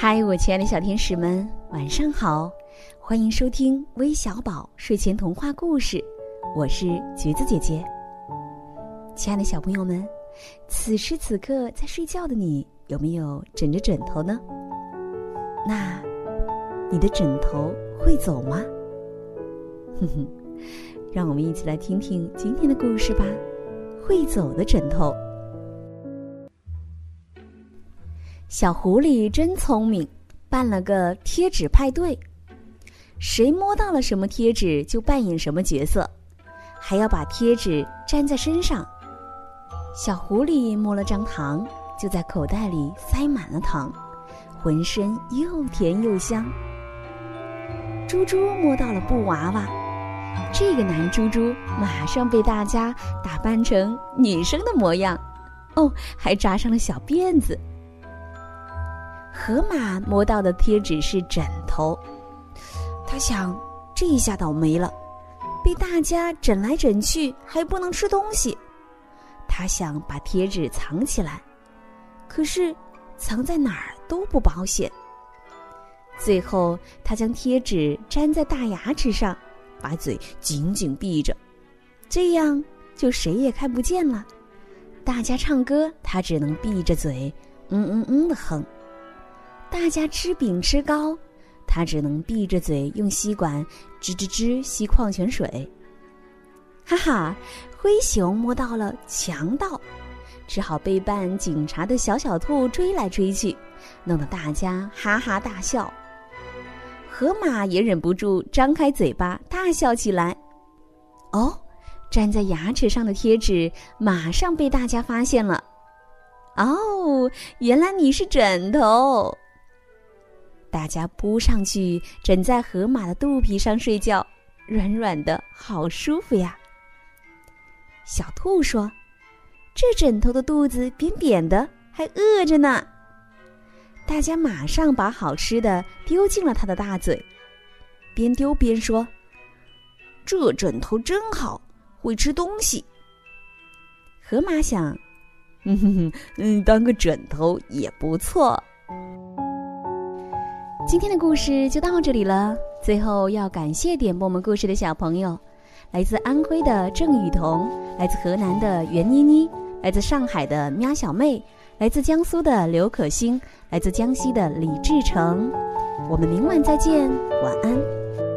嗨，我亲爱的小天使们，晚上好！欢迎收听微小宝睡前童话故事，我是橘子姐姐。亲爱的小朋友们，此时此刻在睡觉的你，有没有枕着枕头呢？那你的枕头会走吗？哼哼，让我们一起来听听今天的故事吧。会走的枕头。小狐狸真聪明，办了个贴纸派对。谁摸到了什么贴纸，就扮演什么角色，还要把贴纸粘在身上。小狐狸摸了张糖，就在口袋里塞满了糖，浑身又甜又香。猪猪摸到了布娃娃，这个男猪猪马上被大家打扮成女生的模样，哦，还扎上了小辫子。河马摸到的贴纸是枕头，他想这一下倒霉了，被大家枕来枕去，还不能吃东西。他想把贴纸藏起来，可是藏在哪儿都不保险。最后，他将贴纸粘在大牙齿上，把嘴紧紧闭着，这样就谁也看不见了。大家唱歌，他只能闭着嘴，嗯嗯嗯的哼。大家吃饼吃糕，他只能闭着嘴用吸管吱吱吱吸矿泉水。哈哈，灰熊摸到了强盗，只好被扮警察的小小兔追来追去，弄得大家哈哈大笑。河马也忍不住张开嘴巴大笑起来。哦，粘在牙齿上的贴纸马上被大家发现了。哦，原来你是枕头。大家扑上去，枕在河马的肚皮上睡觉，软软的，好舒服呀。小兔说：“这枕头的肚子扁扁的，还饿着呢。”大家马上把好吃的丢进了它的大嘴，边丢边说：“这枕头真好，会吃东西。”河马想：“嗯哼哼，嗯，当个枕头也不错。”今天的故事就到这里了。最后要感谢点播我们故事的小朋友，来自安徽的郑雨桐，来自河南的袁妮妮，来自上海的喵小妹，来自江苏的刘可欣，来自江西的李志成。我们明晚再见，晚安。